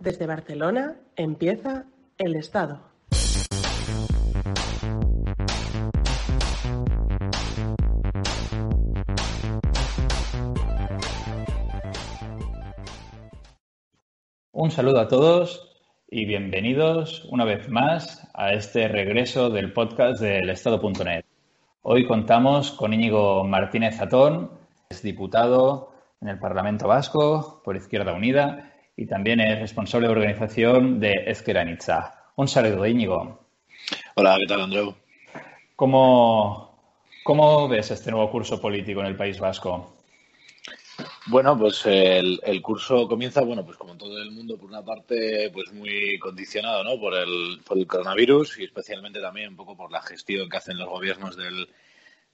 Desde Barcelona empieza El Estado. Un saludo a todos y bienvenidos una vez más a este regreso del podcast del Estado.net. Hoy contamos con Íñigo Martínez Zatón, es diputado en el Parlamento Vasco por Izquierda Unida y también es responsable de organización de Ezqueranitza. Un saludo, Íñigo. Hola, ¿qué tal, Andreu? ¿Cómo, ¿Cómo ves este nuevo curso político en el País Vasco? Bueno, pues el, el, curso comienza, bueno, pues como todo el mundo, por una parte, pues muy condicionado, ¿no? Por el, por el coronavirus y especialmente también un poco por la gestión que hacen los gobiernos del,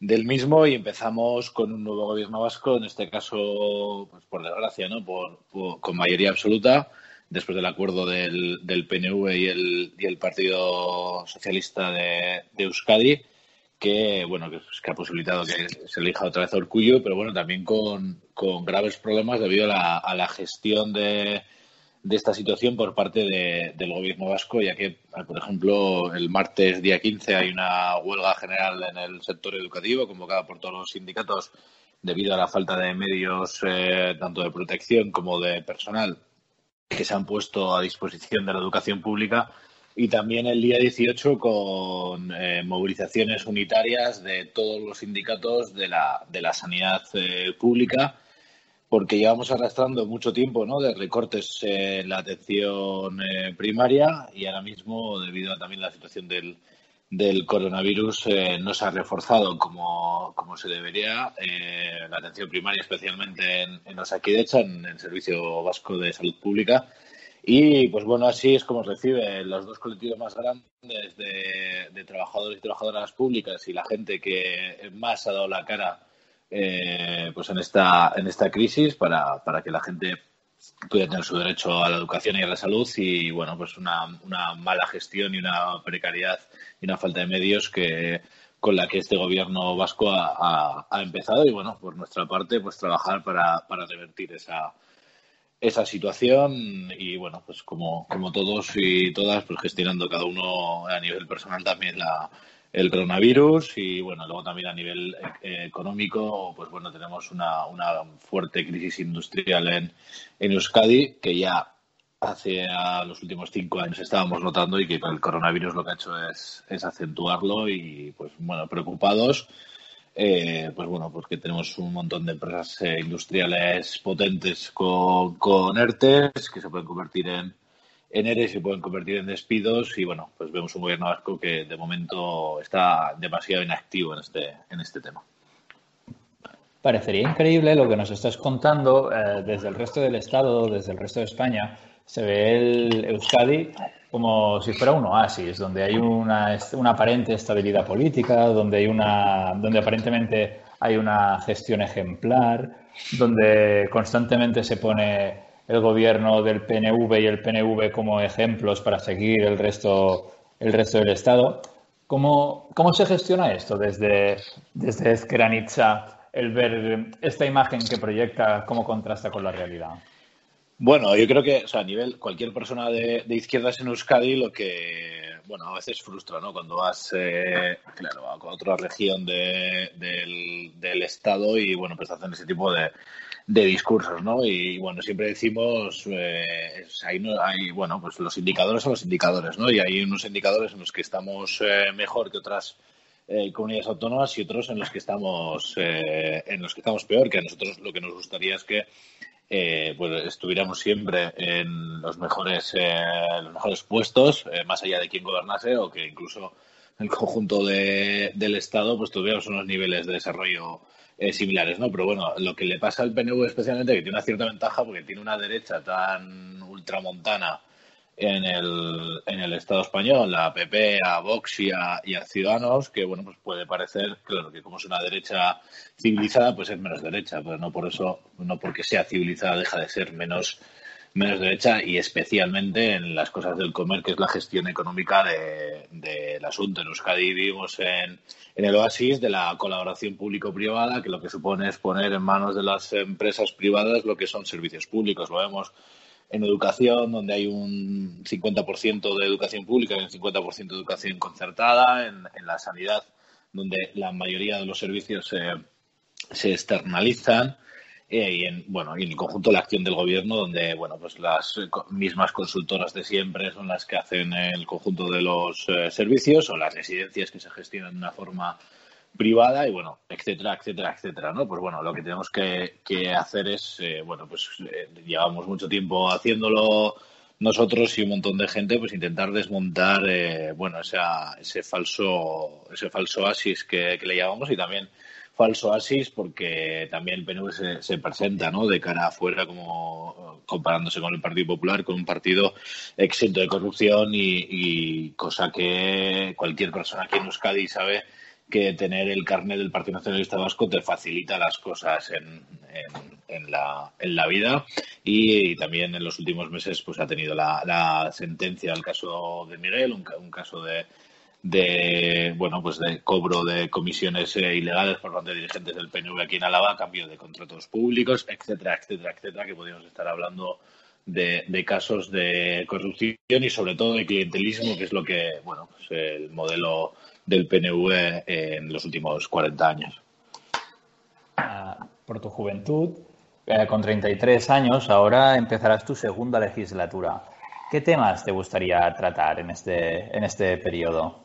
del mismo y empezamos con un nuevo gobierno vasco, en este caso, pues por desgracia, ¿no? Por, con mayoría absoluta, después del acuerdo del, del PNV y el, Partido Socialista de, Euskadi, que, bueno, que, que, ha posibilitado que se elija otra vez a Urcullo, pero bueno, también con, con graves problemas debido a la, a la gestión de, de esta situación por parte de, del gobierno vasco, ya que, por ejemplo, el martes día 15 hay una huelga general en el sector educativo convocada por todos los sindicatos debido a la falta de medios eh, tanto de protección como de personal que se han puesto a disposición de la educación pública. Y también el día 18 con eh, movilizaciones unitarias de todos los sindicatos de la, de la sanidad eh, pública porque llevamos arrastrando mucho tiempo ¿no? de recortes en la atención eh, primaria y ahora mismo, debido a también la situación del, del coronavirus, eh, no se ha reforzado como, como se debería eh, la atención primaria, especialmente en, en Osakidecha, en el Servicio Vasco de Salud Pública. Y pues bueno, así es como recibe los dos colectivos más grandes de, de trabajadores y trabajadoras públicas y la gente que más ha dado la cara eh, pues en esta, en esta crisis para, para que la gente pueda tener su derecho a la educación y a la salud y bueno pues una, una mala gestión y una precariedad y una falta de medios que con la que este gobierno vasco ha, ha, ha empezado y bueno por nuestra parte pues trabajar para, para revertir esa esa situación y bueno pues como, como todos y todas pues gestionando cada uno a nivel personal también la el coronavirus y bueno, luego también a nivel eh, económico, pues bueno, tenemos una, una fuerte crisis industrial en, en Euskadi que ya hace los últimos cinco años estábamos notando y que el coronavirus lo que ha hecho es, es acentuarlo y pues bueno, preocupados. Eh, pues bueno, porque tenemos un montón de empresas eh, industriales potentes con, con ERTES que se pueden convertir en, en ERE se pueden convertir en despidos y bueno, pues vemos un gobierno vasco que de momento está demasiado inactivo en este, en este tema. Parecería increíble lo que nos estás contando eh, desde el resto del Estado, desde el resto de España. Se ve el Euskadi como si fuera un oasis, donde hay una, una aparente estabilidad política, donde, hay una, donde aparentemente hay una gestión ejemplar, donde constantemente se pone el gobierno del PNV y el PNV como ejemplos para seguir el resto, el resto del Estado. ¿Cómo, cómo se gestiona esto desde, desde Ezqueranitza, el ver esta imagen que proyecta, cómo contrasta con la realidad? Bueno, yo creo que a nivel cualquier persona de, de izquierdas en Euskadi lo que bueno, a veces frustra, ¿no? Cuando vas, eh, claro, a otra región de, del, del, Estado y, bueno, pues hacen ese tipo de, de discursos, ¿no? Y, bueno, siempre decimos, eh, hay, bueno, pues los indicadores son los indicadores, ¿no? Y hay unos indicadores en los que estamos eh, mejor que otras eh, comunidades autónomas y otros en los que estamos eh, en los que estamos peor que a nosotros lo que nos gustaría es que eh, pues estuviéramos siempre en los mejores eh, los mejores puestos más allá de quién gobernase o que incluso el conjunto de, del estado pues tuviéramos unos niveles de desarrollo eh, similares, ¿no? Pero bueno, lo que le pasa al PNV especialmente que tiene una cierta ventaja porque tiene una derecha tan ultramontana en el, en el Estado español, la PP, a Vox y a, Ciudadanos, que bueno, pues puede parecer, claro, que como es una derecha civilizada, pues es menos derecha, pero no por eso, no porque sea civilizada deja de ser menos, menos derecha y especialmente en las cosas del comer, que es la gestión económica del asunto. En Euskadi vivimos en, en el oasis de la colaboración público-privada, que lo que supone es poner en manos de las empresas privadas lo que son servicios públicos. Lo vemos en educación, donde hay un 50% de educación pública y un 50% de educación concertada, en, la sanidad, donde la mayoría de los servicios se externalizan, eh, y en bueno y en el conjunto de la acción del gobierno donde bueno pues las mismas consultoras de siempre son las que hacen el conjunto de los eh, servicios o las residencias que se gestionan de una forma privada y bueno, etcétera, etcétera, etcétera, ¿no? Pues bueno, lo que tenemos que, hacer es, eh, bueno, pues eh, llevamos mucho tiempo haciéndolo nosotros y un montón de gente, pues intentar desmontar, eh, bueno, esa, ese falso, ese falso asis que, le llamamos y también falso asis porque también el PNV se, se, presenta ¿no? de cara afuera como comparándose con el Partido Popular, con un partido exento de corrupción y, y cosa que cualquier persona aquí en Euskadi sabe que tener el carnet del Partido Nacionalista Vasco te facilita las cosas en, en, la, en la vida y, también en los últimos meses pues ha tenido la, la sentencia del caso de Miguel, un, caso de, de bueno pues de cobro de comisiones eh, ilegales por parte de dirigentes del PNV aquí en Álava, cambio de contratos públicos, etcétera, etcétera, etcétera, que podríamos estar hablando de, de, casos de corrupción y sobre todo de clientelismo, que es lo que, bueno, pues el modelo del PNV en los últimos 40 años. Ah, por tu juventud, eh, con 33 años, ahora empezarás tu segunda legislatura. ¿Qué temas te gustaría tratar en este, en este periodo?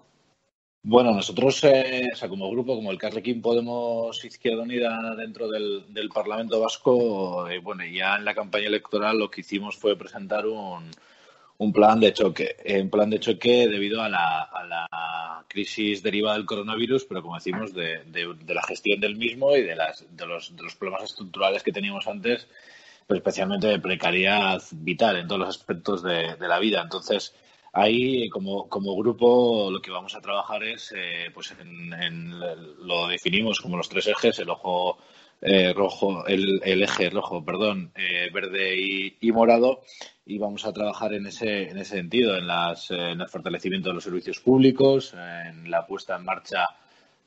Bueno, nosotros, eh, o sea, como grupo, como el Carrequín Podemos Izquierda Unida dentro del, Parlamento Vasco, eh, bueno, ya en la campaña electoral lo que hicimos fue presentar un, un plan de choque. Un plan de choque debido a la, a la crisis derivada del coronavirus, pero como decimos, de, de, la gestión del mismo y de, las, de, los, de los problemas estructurales que teníamos antes, pero especialmente de precariedad vital en todos los aspectos de, la vida. Entonces, ahí como, como grupo lo que vamos a trabajar es, eh, pues en, lo definimos como los tres ejes, el ojo eh, rojo, el, eje rojo, perdón, eh, verde y, morado y vamos a trabajar en ese, en ese sentido, en, las, en el fortalecimiento de los servicios públicos, en la puesta en marcha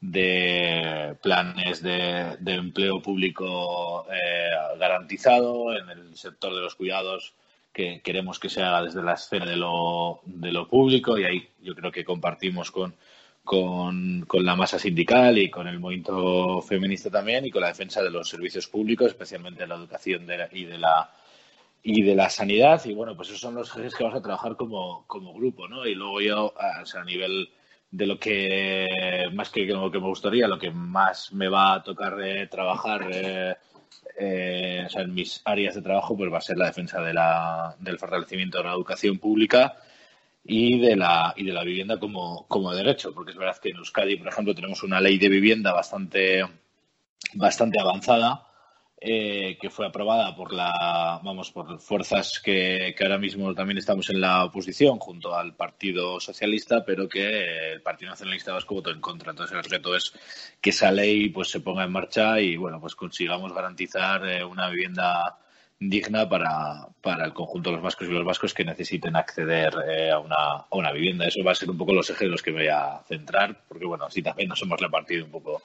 de planes de, empleo público eh, garantizado, en el sector de los cuidados que queremos que se haga desde la esfera de lo, de lo público y ahí yo creo que compartimos con, con, con, la masa sindical y con el movimiento feminista también y con la defensa de los servicios públicos, especialmente de la educación y de la y de la sanidad. Y bueno, pues esos son los ejes que vamos a trabajar como, como grupo, ¿no? Y luego yo, a, nivel de lo que más que que me gustaría, lo que más me va a tocar de trabajar eh, eh, o sea, en mis áreas de trabajo, pues va a ser la defensa de la, del fortalecimiento de la educación pública y de la y de la vivienda como, como derecho, porque es verdad que en Euskadi, por ejemplo, tenemos una ley de vivienda bastante bastante avanzada eh, que fue aprobada por la vamos por fuerzas que, ahora mismo también estamos en la oposición junto al Partido Socialista, pero que el Partido Nacionalista Vasco votó en contra. Entonces el reto es que esa ley pues se ponga en marcha y bueno pues consigamos garantizar eh, una vivienda digna para, para el conjunto de los vascos y los vascos que necesiten acceder eh, a, una, a una vivienda. Eso va a ser un poco los ejes en los que voy a centrar, porque bueno, así también nos hemos repartido un poco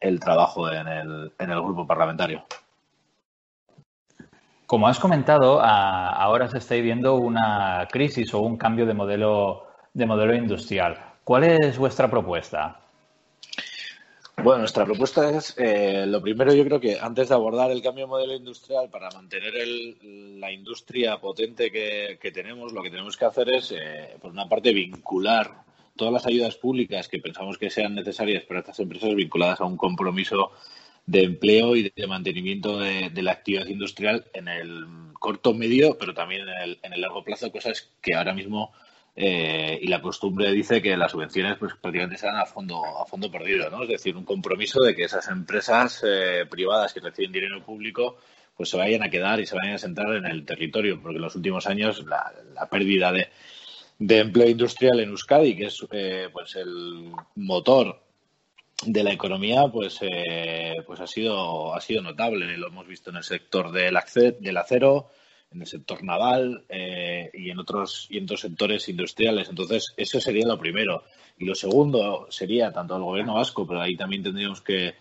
el trabajo en el, en el grupo parlamentario. Como has comentado, ahora se está viviendo una crisis o un cambio de modelo, de modelo industrial. ¿Cuál es vuestra propuesta? Bueno, nuestra propuesta es, eh, lo primero yo creo que antes de abordar el cambio de modelo industrial, para mantener la industria potente que, tenemos, lo que tenemos que hacer es, eh, por una parte, vincular todas las ayudas públicas que pensamos que sean necesarias para estas empresas vinculadas a un compromiso de empleo y de mantenimiento de, la actividad industrial en el corto, medio, pero también en el, en el largo plazo, cosas que ahora mismo eh, y la costumbre dice que las subvenciones pues prácticamente se dan a fondo a fondo perdido, ¿no? Es decir, un compromiso de que esas empresas eh, privadas que reciben dinero público pues se vayan a quedar y se vayan a sentar en el territorio, porque en los últimos años la, pérdida de, de, empleo industrial en Euskadi, que es eh, pues el motor de la economía, pues pues ha sido ha sido notable. Lo hemos visto en el sector del, del acero, en el sector naval eh, y en otros y en otros sectores industriales. Entonces, eso sería lo primero. Y lo segundo sería tanto el gobierno vasco, pero ahí también tendríamos que,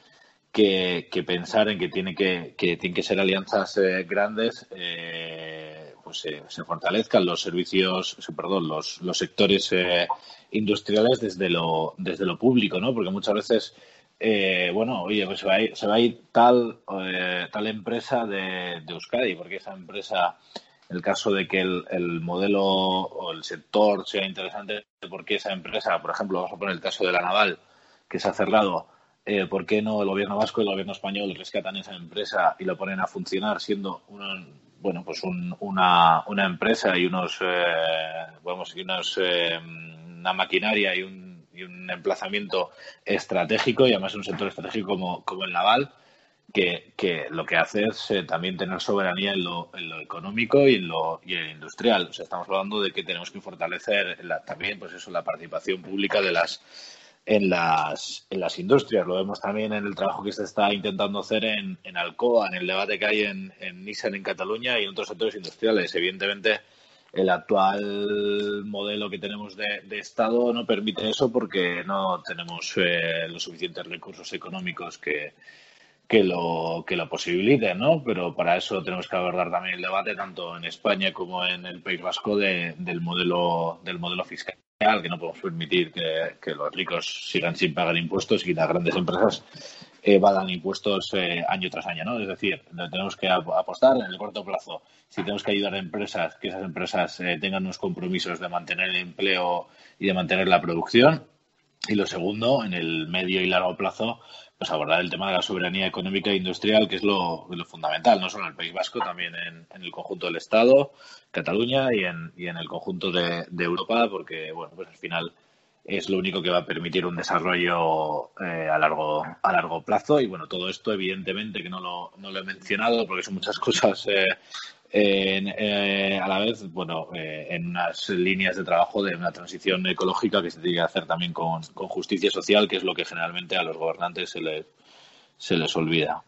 que, pensar en que tiene que, que tienen que ser alianzas eh, grandes, eh, pues se fortalezcan los servicios, perdón, los, los sectores industriales desde lo, desde lo público, ¿no? Porque muchas veces eh, bueno, oye, pues se va a ir, se va a ir tal, eh, tal empresa de, Euskadi, porque esa empresa, en el caso de que el, modelo o el sector sea interesante, porque esa empresa, por ejemplo, vamos a poner el caso de la naval, que se ha cerrado, eh, ¿por qué no el gobierno vasco y el gobierno español rescatan esa empresa y lo ponen a funcionar siendo una, bueno, pues una, una empresa y unos, vamos, y unos, una maquinaria y un y un emplazamiento estratégico y además un sector estratégico como, como el naval, que, que, lo que hace es eh, también tener soberanía en lo, en lo económico y en lo, y en industrial. O sea, estamos hablando de que tenemos que fortalecer la, también pues eso, la participación pública de las en las, en las industrias. Lo vemos también en el trabajo que se está intentando hacer en, en Alcoa, en el debate que hay en, en Nissan en Cataluña y en otros sectores industriales. Evidentemente, el actual modelo que tenemos de, Estado no permite eso porque no tenemos eh, los suficientes recursos económicos que, que lo que lo posibiliten, ¿no? Pero para eso tenemos que abordar también el debate tanto en España como en el País Vasco del modelo del modelo fiscal que no podemos permitir que, los ricos sigan sin pagar impuestos y las grandes empresas evadan impuestos eh, año tras año, ¿no? Es decir, tenemos que apostar en el corto plazo. Si tenemos que ayudar a empresas, que esas empresas eh, tengan unos compromisos de mantener el empleo y de mantener la producción. Y lo segundo, en el medio y largo plazo, pues abordar el tema de la soberanía económica e industrial, que es lo, fundamental, no solo en el País Vasco, también en, el conjunto del Estado, Cataluña y en, y en el conjunto de, Europa, porque, bueno, pues al final es lo único que va a permitir un desarrollo eh, a largo a largo plazo. Y bueno todo esto evidentemente que no lo, no lo he mencionado porque son muchas cosas eh, eh, a la vez bueno en unas líneas de trabajo de una transición ecológica que se tiene que hacer también con, con justicia social que es lo que generalmente a los gobernantes se les se les olvida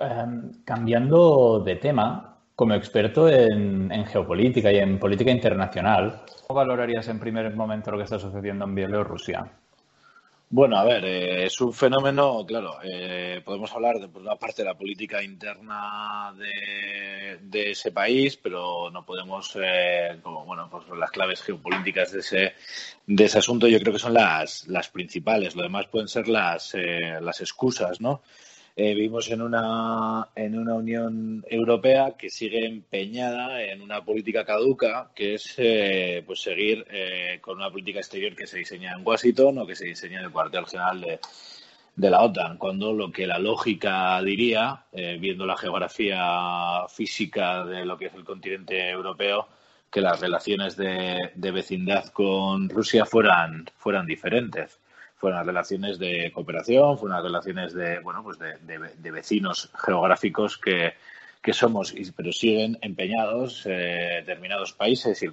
em, cambiando de tema como experto en, geopolítica y en política internacional, ¿cómo valorarías en primer momento lo que está sucediendo en Bielorrusia? Bueno, a ver, eh, es un fenómeno, claro, eh, podemos hablar de por una parte de la política interna de, ese país, pero no podemos, eh, como, bueno, pues las claves geopolíticas de ese, de ese asunto yo creo que son las, las principales, lo demás pueden ser las, las excusas, ¿no? Eh, vivimos en una, en una Unión Europea que sigue empeñada en una política caduca, que es eh, pues seguir eh, con una política exterior que se diseña en Washington o que se diseña en el cuartel general de, de la OTAN, cuando lo que la lógica diría, viendo la geografía física de lo que es el continente europeo, que las relaciones de, de vecindad con Rusia fueran, fueran diferentes fueron relaciones de cooperación, fueron relaciones de, bueno, pues de, de, vecinos geográficos que, que somos, pero siguen empeñados eh, determinados países y,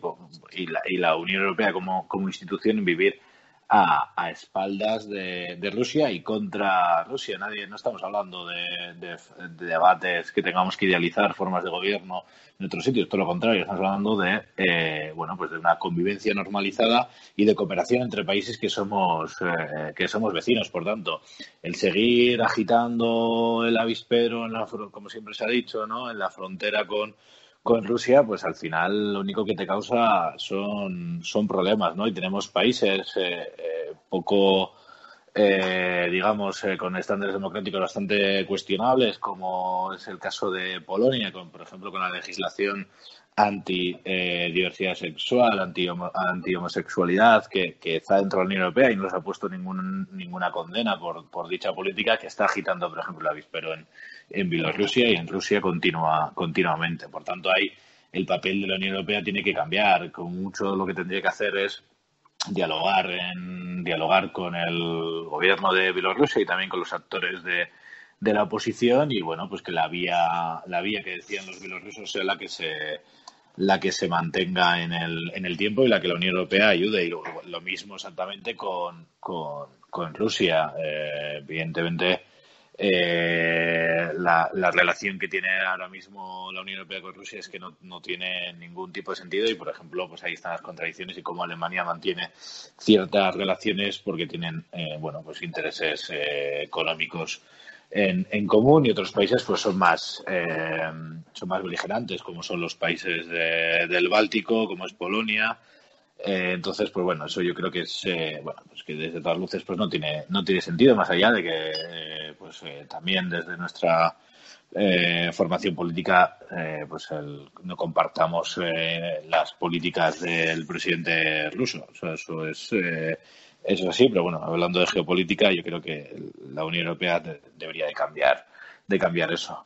y, la, y, la, Unión Europea como, como institución en vivir a, a espaldas de, de, Rusia y contra Rusia. Nadie, no estamos hablando de, debates que tengamos que idealizar formas de gobierno en otros sitios, todo lo contrario, estamos hablando de eh, bueno, pues de una convivencia normalizada y de cooperación entre países que somos eh, que somos vecinos. Por tanto, el seguir agitando el avispero, en la, como siempre se ha dicho, ¿no? en la frontera con con Rusia, pues al final lo único que te causa son, son problemas, ¿no? Y tenemos países eh, eh, poco, eh, digamos, con estándares democráticos bastante cuestionables, como es el caso de Polonia, con, por ejemplo, con la legislación anti-diversidad sexual, anti-homosexualidad, que, que, está dentro de la Unión Europea y no se ha puesto ningún, ninguna condena por, por dicha política, que está agitando, por ejemplo, el avispero en, en Bielorrusia y en Rusia continua, continuamente. Por tanto, hay el papel de la Unión Europea tiene que cambiar. Con mucho lo que tendría que hacer es dialogar en dialogar con el gobierno de Bielorrusia y también con los actores de, de la oposición y bueno pues que la vía la vía que decían los bielorrusos sea la que se la que se mantenga en el, en el tiempo y la que la Unión Europea ayude y lo, mismo exactamente con, con, con Rusia eh, evidentemente eh, la, la, relación que tiene ahora mismo la Unión Europea con Rusia es que no, no, tiene ningún tipo de sentido y, por ejemplo, pues ahí están las contradicciones y cómo Alemania mantiene ciertas relaciones porque tienen, eh, bueno, pues intereses eh, económicos en, en, común y otros países pues son más eh, son más beligerantes como son los países de, del Báltico como es Polonia eh, entonces, pues bueno, eso yo creo que es, eh, bueno, pues que desde todas luces pues no tiene, no tiene sentido, más allá de que, eh, pues también desde nuestra formación política, pues no compartamos las políticas del presidente ruso. O sea, eso es, eso es así, pero bueno, hablando de geopolítica, yo creo que la Unión Europea debería de cambiar, de cambiar eso.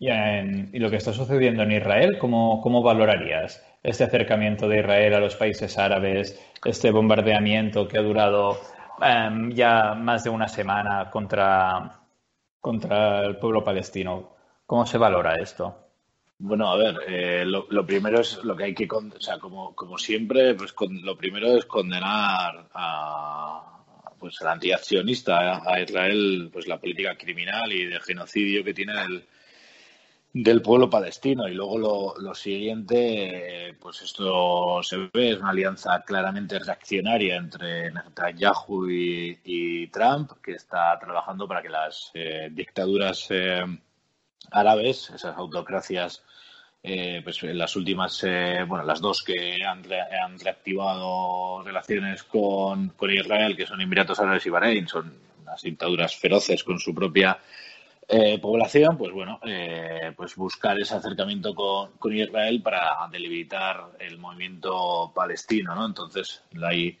Y, y, lo que está sucediendo en Israel, ¿cómo, cómo valorarías? este acercamiento de Israel a los países árabes, este bombardeamiento que ha durado um, ya más de una semana contra, contra el pueblo palestino. ¿Cómo se valora esto? Bueno, a ver, eh, lo, primero es lo que hay que, o sea, como, como siempre, pues con, lo primero es condenar a, pues, al antiaccionista, a Israel, pues la política criminal y de genocidio que tiene el, del pueblo palestino. Y luego lo, lo, siguiente, pues esto se ve, es una alianza claramente reaccionaria entre Netanyahu y, Trump, que está trabajando para que las eh, dictaduras eh, árabes, esas autocracias, eh, pues las últimas, eh, bueno, las dos que han, re, han reactivado relaciones con, con Israel, que son Emiratos Árabes y Bahrein, son unas dictaduras feroces con su propia eh, población, pues bueno, eh, pues buscar ese acercamiento con, con, Israel para debilitar el movimiento palestino, ¿no? Entonces, ahí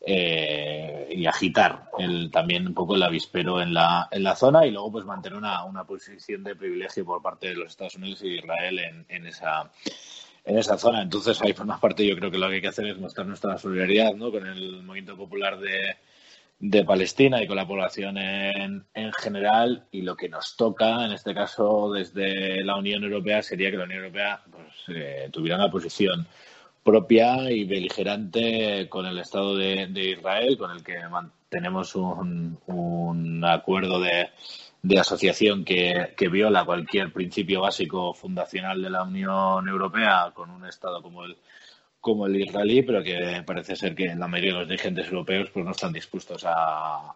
eh, y agitar el, también un poco el avispero en la, en la zona y luego pues mantener una, una posición de privilegio por parte de los Estados Unidos y Israel en, en esa en esa zona. Entonces, ahí por una parte yo creo que lo que hay que hacer es mostrar nuestra solidaridad ¿no? con el movimiento popular de, de Palestina y con la población en, en, general y lo que nos toca en este caso desde la Unión Europea sería que la Unión Europea pues, eh, tuviera una posición propia y beligerante con el Estado de, de Israel con el que mantenemos un, un acuerdo de, de asociación que, que, viola cualquier principio básico fundacional de la Unión Europea con un Estado como el como el israelí, pero que parece ser que la mayoría de los dirigentes europeos pues no están dispuestos a,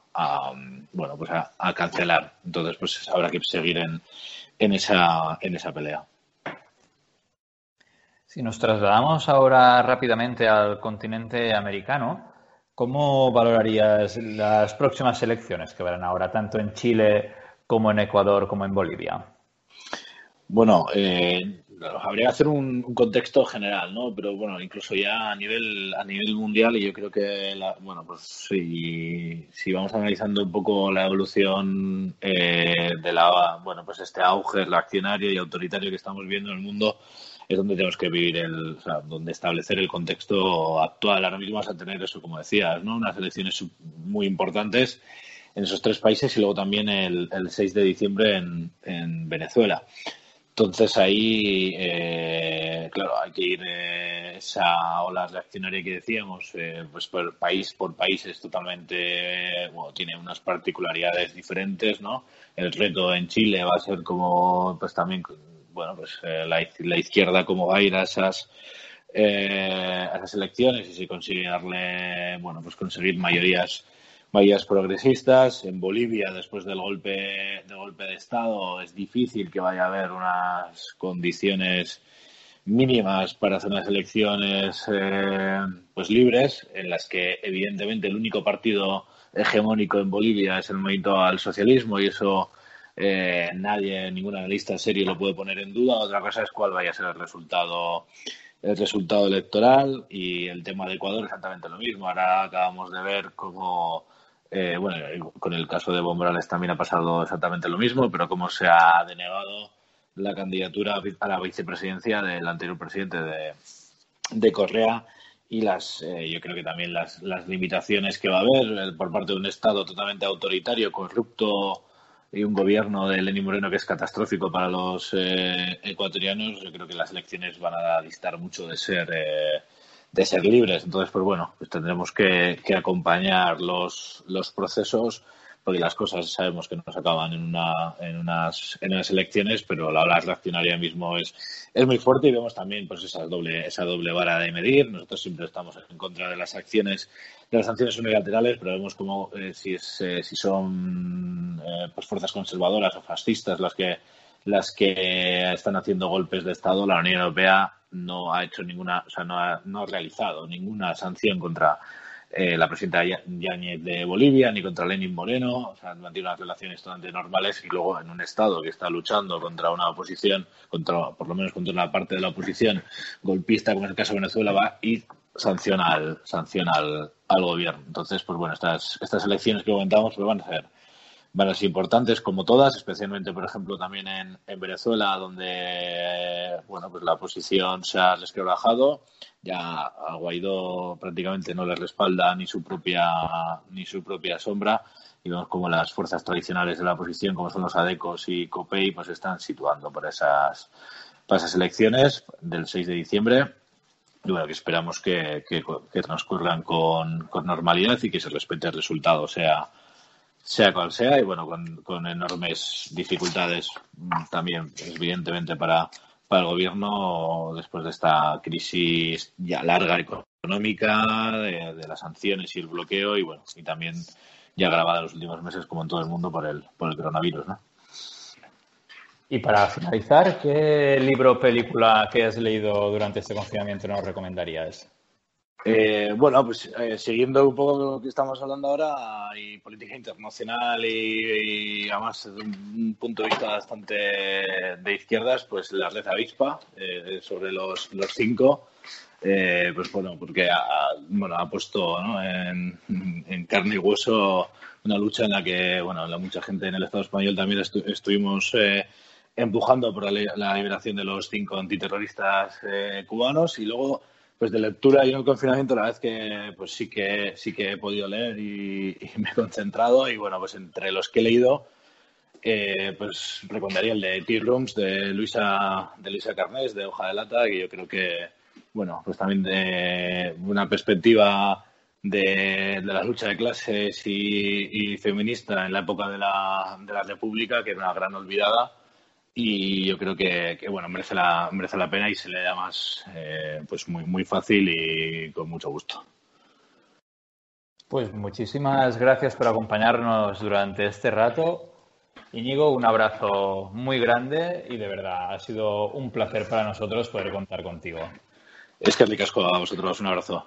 bueno pues a, cancelar. Entonces pues habrá que seguir en esa en esa pelea. Si nos trasladamos ahora rápidamente al continente americano, ¿cómo valorarías las próximas elecciones que verán ahora, tanto en Chile como en Ecuador como en Bolivia? Bueno, eh, habría que hacer un, contexto general, ¿no? Pero bueno, incluso ya a nivel a nivel mundial y yo creo que la, bueno, pues si, si vamos analizando un poco la evolución eh, de la bueno, pues este auge reaccionario y autoritario que estamos viendo en el mundo es donde tenemos que vivir el, o sea, donde establecer el contexto actual. Ahora mismo vas a tener eso, como decías, ¿no? Unas elecciones muy importantes en esos tres países y luego también el, el 6 de diciembre en Venezuela. Entonces ahí, eh, claro, hay que ir eh, esa ola reaccionaria que decíamos, eh, pues por país por país es totalmente, bueno, tiene unas particularidades diferentes, ¿no? El reto en Chile va a ser como, pues también, bueno, pues la, la, izquierda cómo va a ir a esas, a esas elecciones y si consigue darle, bueno, pues conseguir mayorías mayorías progresistas. En Bolivia, después del golpe, del golpe de Estado, es difícil que vaya a haber unas condiciones mínimas para hacer unas elecciones eh, pues libres, en las que evidentemente el único partido hegemónico en Bolivia es el movimiento al socialismo y eso eh, nadie, ningún analista serio lo puede poner en duda. Otra cosa es cuál vaya a ser el resultado el resultado electoral y el tema de Ecuador exactamente lo mismo. Ahora acabamos de ver cómo eh, bueno, con el caso de Evo Morales también ha pasado exactamente lo mismo, pero como se ha denegado la candidatura a la vicepresidencia del anterior presidente de, de Correa y las eh, yo creo que también las, las limitaciones que va a haber eh, por parte de un Estado totalmente autoritario, corrupto y un gobierno de Lenín Moreno que es catastrófico para los eh, ecuatorianos, yo creo que las elecciones van a distar mucho de ser de ser libres. Entonces, pues bueno, pues tendremos que, que acompañar los, procesos porque las cosas sabemos que no se acaban en, una, en, unas, en unas elecciones, pero la ola reaccionaria mismo es, es muy fuerte y vemos también pues esa doble, esa doble vara de medir. Nosotros siempre estamos en contra de las acciones, de las sanciones unilaterales, pero vemos como eh, si, es, eh, si son eh, pues fuerzas conservadoras o fascistas las que las que están haciendo golpes de Estado, la Unión Europea no ha hecho ninguna, o sea, no ha, no ha realizado ninguna sanción contra eh, la presidenta Yáñez de Bolivia, ni contra Lenin Moreno, o sea, han mantenido unas relaciones totalmente normales y luego en un Estado que está luchando contra una oposición, contra, por lo menos contra una parte de la oposición golpista, como en el caso de Venezuela, va y sanciona al, sanciona al, al gobierno. Entonces, pues bueno, estas, estas elecciones que comentamos pues van a ser ser importantes como todas, especialmente, por ejemplo, también en, en Venezuela, donde bueno, pues la oposición se ha resquebrajado. Ya a Guaidó prácticamente no le respalda ni su propia ni su propia sombra y vemos como las fuerzas tradicionales de la oposición, como son los ADECOS y COPEI, pues están situando por esas, para esas elecciones del 6 de diciembre. Y bueno, que esperamos que, que, que transcurran con, con normalidad y que se respete el resultado, sea sea cual sea, y bueno, con, enormes dificultades también, evidentemente, para, para el gobierno después de esta crisis ya larga económica, de, las sanciones y el bloqueo, y bueno, y también ya agravada en los últimos meses, como en todo el mundo, por el, por el coronavirus, ¿no? Y para finalizar, ¿qué libro o película que has leído durante este confinamiento nos recomendarías? Eh, bueno, pues eh, siguiendo un poco lo que estamos hablando ahora, y política internacional y, además desde un punto de vista bastante de izquierdas, pues la red avispa eh, sobre los, los cinco, pues bueno, porque ha, bueno, ha puesto en, carne y hueso una lucha en la que, bueno, la mucha gente en el Estado español también estuvimos empujando por la, la, liberación de los cinco antiterroristas cubanos y luego pues de lectura y en el confinamiento la vez que pues sí que sí que he podido leer y, me he concentrado y bueno pues entre los que he leído eh, pues recomendaría el de Tea Rooms de Luisa de Luisa Carnés de Hoja de Lata que yo creo que bueno pues también de una perspectiva de, de la lucha de clases y, y, feminista en la época de la, de la República que era una gran olvidada y yo creo que, bueno merece la merece la pena y se le da más eh, pues muy muy fácil y con mucho gusto. Pues muchísimas gracias por acompañarnos durante este rato. Íñigo un abrazo muy grande y de verdad ha sido un placer para nosotros poder contar contigo. Es que ricasco a vosotros un abrazo